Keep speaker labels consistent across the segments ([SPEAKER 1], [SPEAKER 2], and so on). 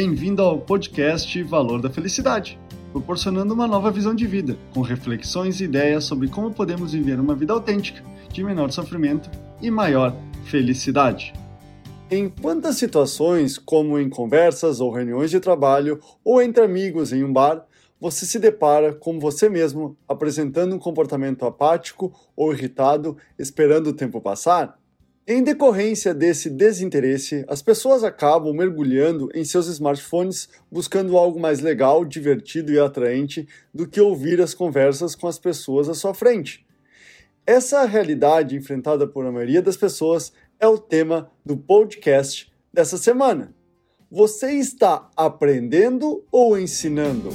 [SPEAKER 1] Bem-vindo ao podcast Valor da Felicidade, proporcionando uma nova visão de vida, com reflexões e ideias sobre como podemos viver uma vida autêntica, de menor sofrimento e maior felicidade. Em quantas situações, como em conversas ou reuniões de trabalho ou entre amigos em um bar, você se depara com você mesmo apresentando um comportamento apático ou irritado, esperando o tempo passar? Em decorrência desse desinteresse, as pessoas acabam mergulhando em seus smartphones buscando algo mais legal, divertido e atraente do que ouvir as conversas com as pessoas à sua frente. Essa realidade enfrentada por a maioria das pessoas é o tema do podcast dessa semana. Você está aprendendo ou ensinando?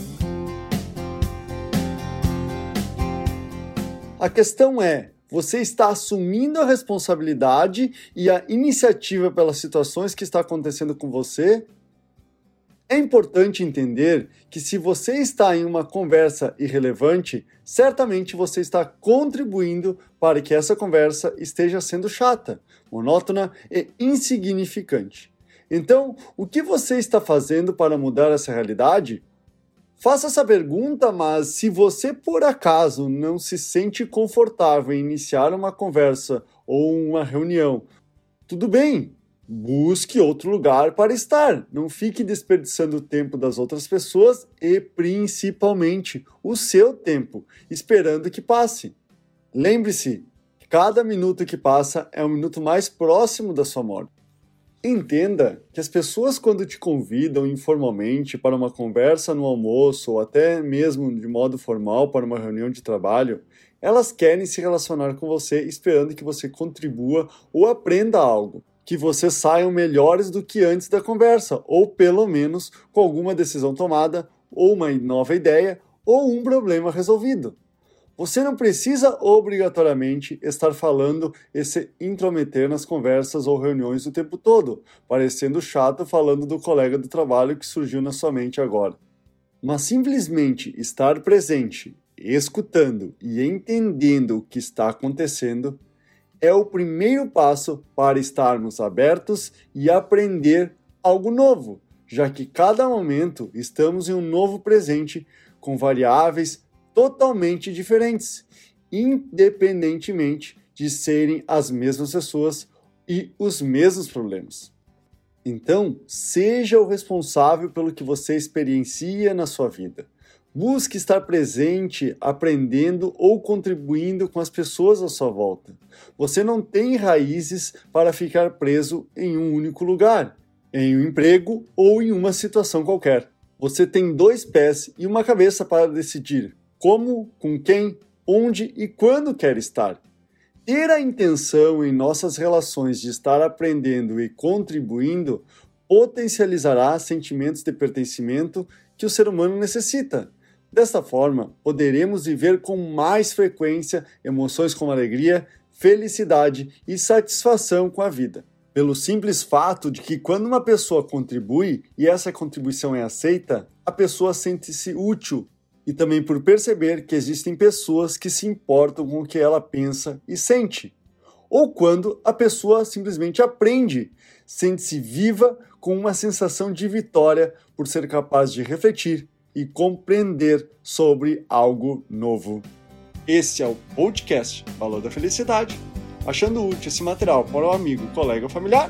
[SPEAKER 1] A questão é: você está assumindo a responsabilidade e a iniciativa pelas situações que está acontecendo com você? É importante entender que se você está em uma conversa irrelevante, certamente você está contribuindo para que essa conversa esteja sendo chata, monótona e insignificante. Então, o que você está fazendo para mudar essa realidade? Faça essa pergunta, mas se você por acaso não se sente confortável em iniciar uma conversa ou uma reunião, tudo bem, busque outro lugar para estar. Não fique desperdiçando o tempo das outras pessoas e principalmente o seu tempo, esperando que passe. Lembre-se, cada minuto que passa é um minuto mais próximo da sua morte. Entenda que as pessoas, quando te convidam informalmente para uma conversa no almoço ou até mesmo de modo formal para uma reunião de trabalho, elas querem se relacionar com você esperando que você contribua ou aprenda algo, que vocês saiam melhores do que antes da conversa, ou pelo menos com alguma decisão tomada, ou uma nova ideia, ou um problema resolvido. Você não precisa obrigatoriamente estar falando e se intrometer nas conversas ou reuniões o tempo todo, parecendo chato falando do colega do trabalho que surgiu na sua mente agora. Mas simplesmente estar presente, escutando e entendendo o que está acontecendo é o primeiro passo para estarmos abertos e aprender algo novo, já que cada momento estamos em um novo presente com variáveis totalmente diferentes, independentemente de serem as mesmas pessoas e os mesmos problemas. Então, seja o responsável pelo que você experiencia na sua vida. Busque estar presente, aprendendo ou contribuindo com as pessoas à sua volta. Você não tem raízes para ficar preso em um único lugar, em um emprego ou em uma situação qualquer. Você tem dois pés e uma cabeça para decidir como, com quem, onde e quando quer estar. Ter a intenção em nossas relações de estar aprendendo e contribuindo potencializará sentimentos de pertencimento que o ser humano necessita. Desta forma, poderemos viver com mais frequência emoções como alegria, felicidade e satisfação com a vida. Pelo simples fato de que, quando uma pessoa contribui e essa contribuição é aceita, a pessoa sente-se útil e também por perceber que existem pessoas que se importam com o que ela pensa e sente. Ou quando a pessoa simplesmente aprende, sente-se viva com uma sensação de vitória por ser capaz de refletir e compreender sobre algo novo. Este é o podcast Valor da Felicidade. Achando útil esse material para o amigo, colega ou familiar,